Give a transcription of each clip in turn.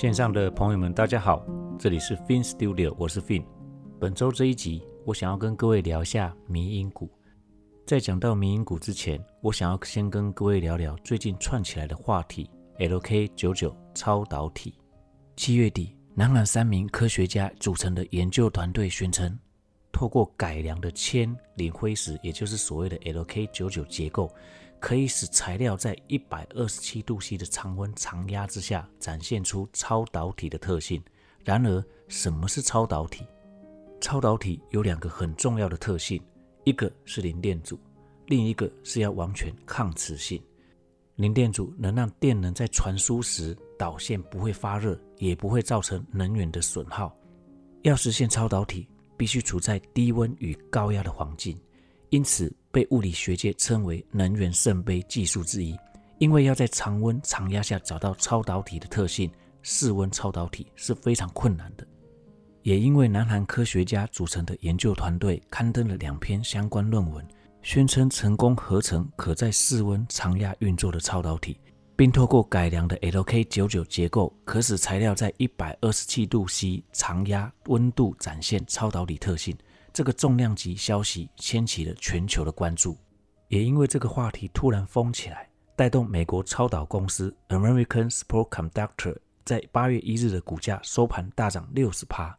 线上的朋友们，大家好，这里是 Fin Studio，我是 Fin。本周这一集，我想要跟各位聊一下迷因股。在讲到迷因股之前，我想要先跟各位聊聊最近串起来的话题 ——LK99 超导体。七月底，南韩三名科学家组成的研究团队宣称，透过改良的铅磷灰石，也就是所谓的 LK99 结构。可以使材料在一百二十七度 C 的常温常压之下展现出超导体的特性。然而，什么是超导体？超导体有两个很重要的特性，一个是零电阻，另一个是要完全抗磁性。零电阻能让电能在传输时导线不会发热，也不会造成能源的损耗。要实现超导体，必须处在低温与高压的环境。因此，被物理学界称为“能源圣杯”技术之一。因为要在常温常压下找到超导体的特性，室温超导体是非常困难的。也因为南韩科学家组成的研究团队刊登了两篇相关论文，宣称成功合成可在室温常压运作的超导体，并透过改良的 LK99 结构，可使材料在一百二十七度 C 常压温度展现超导体特性。这个重量级消息掀起了全球的关注，也因为这个话题突然疯起来，带动美国超导公司 American Superconductor 在八月一日的股价收盘大涨六十趴。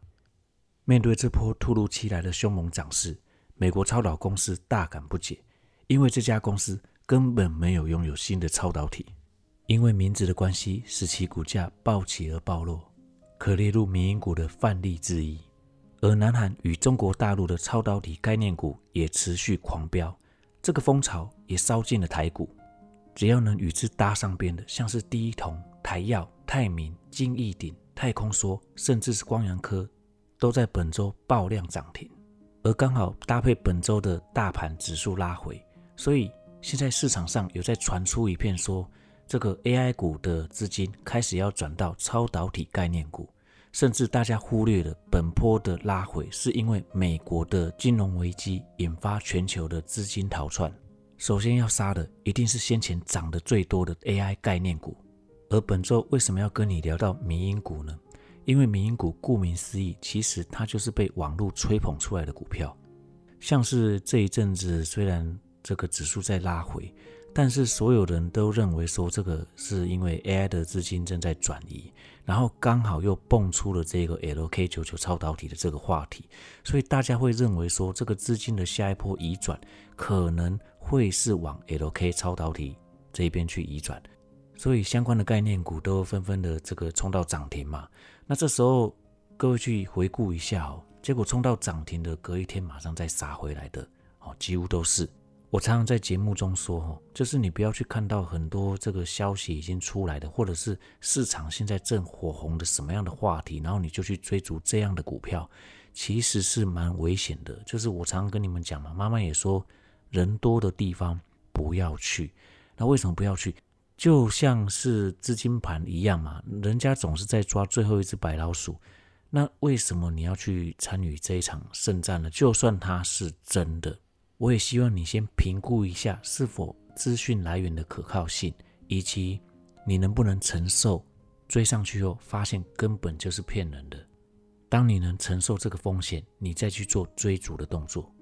面对这波突如其来的凶猛涨势，美国超导公司大感不解，因为这家公司根本没有拥有新的超导体，因为名字的关系，使其股价暴起而暴落，可列入民营股的范例之一。而南韩与中国大陆的超导体概念股也持续狂飙，这个风潮也烧进了台股。只要能与之搭上边的，像是第一铜、台药、泰明、金益鼎、太空梭，甚至是光阳科，都在本周爆量涨停。而刚好搭配本周的大盘指数拉回，所以现在市场上有在传出一片说，这个 AI 股的资金开始要转到超导体概念股。甚至大家忽略了本波的拉回，是因为美国的金融危机引发全球的资金逃窜。首先要杀的一定是先前涨得最多的 AI 概念股。而本周为什么要跟你聊到民营股呢？因为民营股顾名思义，其实它就是被网络吹捧出来的股票。像是这一阵子，虽然这个指数在拉回。但是所有人都认为说这个是因为 AI 的资金正在转移，然后刚好又蹦出了这个 LK99 超导体的这个话题，所以大家会认为说这个资金的下一波移转可能会是往 LK 超导体这一边去移转，所以相关的概念股都纷纷的这个冲到涨停嘛。那这时候各位去回顾一下哦，结果冲到涨停的隔一天马上再杀回来的哦，几乎都是。我常常在节目中说，哈，就是你不要去看到很多这个消息已经出来的，或者是市场现在正火红的什么样的话题，然后你就去追逐这样的股票，其实是蛮危险的。就是我常常跟你们讲嘛，妈妈也说，人多的地方不要去。那为什么不要去？就像是资金盘一样嘛，人家总是在抓最后一只白老鼠。那为什么你要去参与这一场胜战呢？就算它是真的。我也希望你先评估一下是否资讯来源的可靠性，以及你能不能承受追上去后发现根本就是骗人的。当你能承受这个风险，你再去做追逐的动作。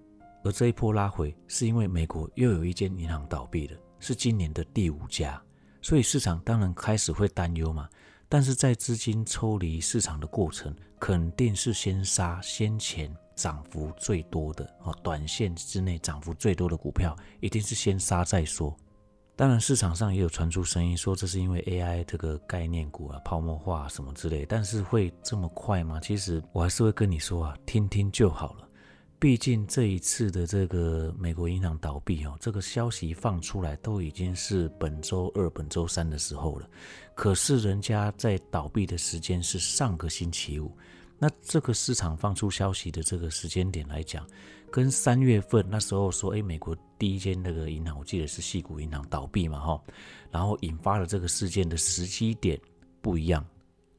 而这一波拉回是因为美国又有一间银行倒闭了，是今年的第五家，所以市场当然开始会担忧嘛。但是在资金抽离市场的过程，肯定是先杀先前。涨幅最多的哦，短线之内涨幅最多的股票，一定是先杀再说。当然，市场上也有传出声音说，这是因为 AI 这个概念股啊泡沫化什么之类。但是会这么快吗？其实我还是会跟你说啊，听听就好了。毕竟这一次的这个美国银行倒闭哦，这个消息放出来都已经是本周二、本周三的时候了。可是人家在倒闭的时间是上个星期五。那这个市场放出消息的这个时间点来讲，跟三月份那时候说，哎，美国第一间那个银行，我记得是细谷银行倒闭嘛，哈，然后引发了这个事件的时机点不一样。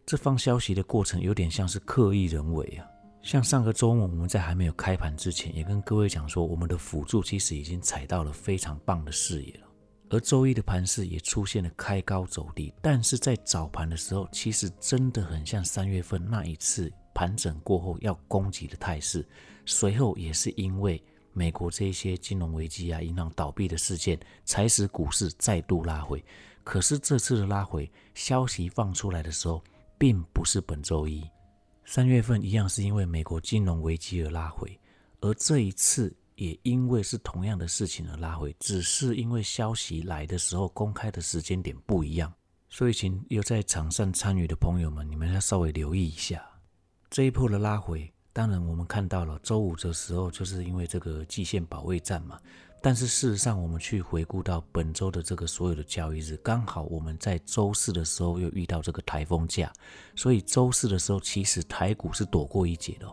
这放消息的过程有点像是刻意人为啊。像上个周末我们在还没有开盘之前，也跟各位讲说，我们的辅助其实已经踩到了非常棒的视野了。而周一的盘势也出现了开高走低，但是在早盘的时候，其实真的很像三月份那一次盘整过后要攻击的态势。随后也是因为美国这些金融危机啊、银行倒闭的事件，才使股市再度拉回。可是这次的拉回消息放出来的时候，并不是本周一，三月份一样是因为美国金融危机而拉回，而这一次。也因为是同样的事情而拉回，只是因为消息来的时候公开的时间点不一样，所以请有在场上参与的朋友们，你们要稍微留意一下这一波的拉回。当然，我们看到了周五的时候，就是因为这个季线保卫战嘛。但是事实上，我们去回顾到本周的这个所有的交易日，刚好我们在周四的时候又遇到这个台风假，所以周四的时候其实台股是躲过一劫的。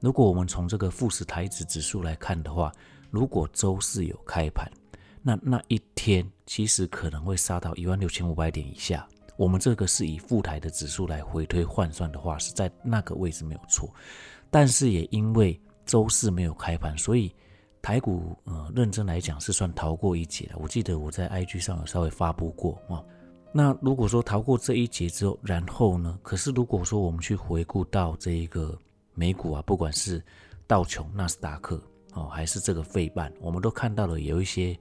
如果我们从这个富时台指指数来看的话，如果周四有开盘，那那一天其实可能会杀到一万六千五百点以下。我们这个是以富台的指数来回推换算的话，是在那个位置没有错。但是也因为周四没有开盘，所以台股呃认真来讲是算逃过一劫了。我记得我在 IG 上有稍微发布过啊。那如果说逃过这一劫之后，然后呢？可是如果说我们去回顾到这一个。美股啊，不管是道琼、纳斯达克哦，还是这个费半，我们都看到了有一些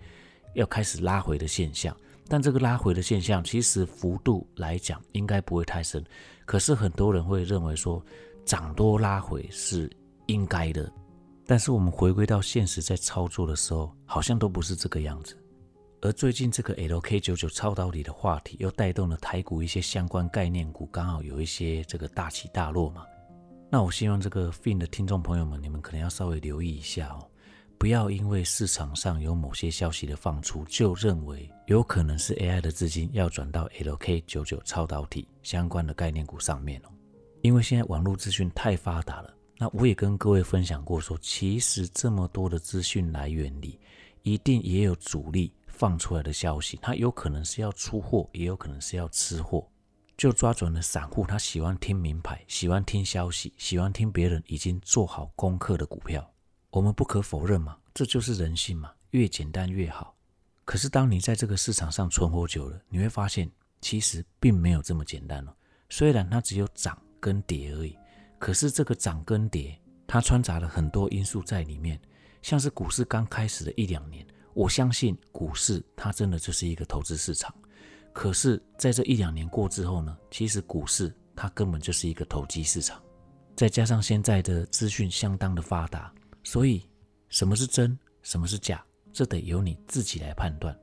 要开始拉回的现象。但这个拉回的现象，其实幅度来讲应该不会太深。可是很多人会认为说，涨多拉回是应该的。但是我们回归到现实，在操作的时候，好像都不是这个样子。而最近这个 LK 九九超导体的话题，又带动了台股一些相关概念股，刚好有一些这个大起大落嘛。那我希望这个 Fin 的听众朋友们，你们可能要稍微留意一下哦，不要因为市场上有某些消息的放出，就认为有可能是 AI 的资金要转到 LK 九九超导体相关的概念股上面哦。因为现在网络资讯太发达了，那我也跟各位分享过说，其实这么多的资讯来源里，一定也有主力放出来的消息，它有可能是要出货，也有可能是要吃货。就抓准了散户，他喜欢听名牌，喜欢听消息，喜欢听别人已经做好功课的股票。我们不可否认嘛，这就是人性嘛，越简单越好。可是当你在这个市场上存活久了，你会发现其实并没有这么简单哦。虽然它只有涨跟跌而已，可是这个涨跟跌，它穿插了很多因素在里面。像是股市刚开始的一两年，我相信股市它真的就是一个投资市场。可是，在这一两年过之后呢，其实股市它根本就是一个投机市场，再加上现在的资讯相当的发达，所以什么是真，什么是假，这得由你自己来判断。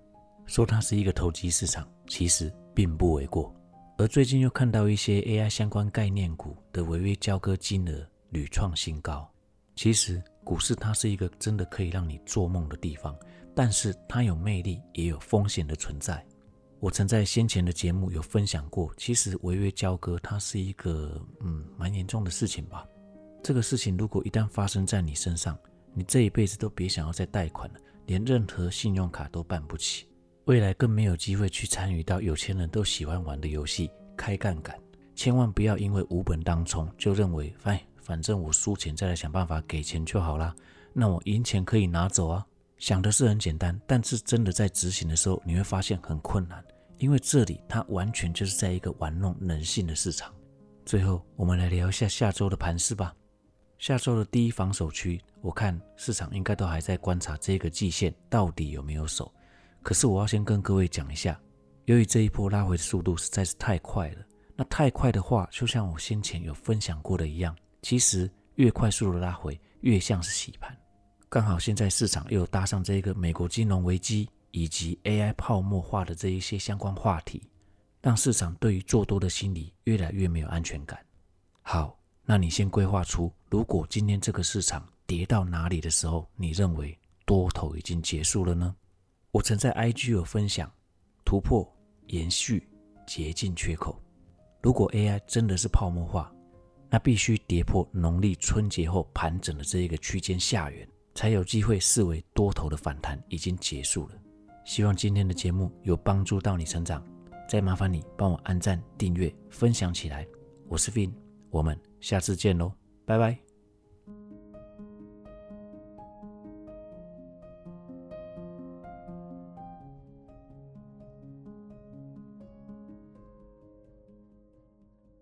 说它是一个投机市场，其实并不为过。而最近又看到一些 AI 相关概念股的违约交割金额屡创新高。其实股市它是一个真的可以让你做梦的地方，但是它有魅力，也有风险的存在。我曾在先前的节目有分享过，其实违约交割它是一个嗯蛮严重的事情吧。这个事情如果一旦发生在你身上，你这一辈子都别想要再贷款了，连任何信用卡都办不起，未来更没有机会去参与到有钱人都喜欢玩的游戏开杠杆。千万不要因为无本当冲就认为，哎，反正我输钱再来想办法给钱就好啦。那我赢钱可以拿走啊。想的是很简单，但是真的在执行的时候，你会发现很困难，因为这里它完全就是在一个玩弄人性的市场。最后，我们来聊一下下周的盘势吧。下周的第一防守区，我看市场应该都还在观察这个季线到底有没有守。可是我要先跟各位讲一下，由于这一波拉回的速度实在是太快了，那太快的话，就像我先前有分享过的一样，其实越快速的拉回，越像是洗盘。刚好现在市场又搭上这个美国金融危机以及 AI 泡沫化的这一些相关话题，让市场对于做多的心理越来越没有安全感。好，那你先规划出，如果今天这个市场跌到哪里的时候，你认为多头已经结束了呢？我曾在 IG 有分享，突破、延续、竭尽缺口。如果 AI 真的是泡沫化，那必须跌破农历春节后盘整的这一个区间下缘。才有机会视为多头的反弹已经结束了。希望今天的节目有帮助到你成长，再麻烦你帮我按赞、订阅、分享起来。我是 Vin，我们下次见喽，拜拜。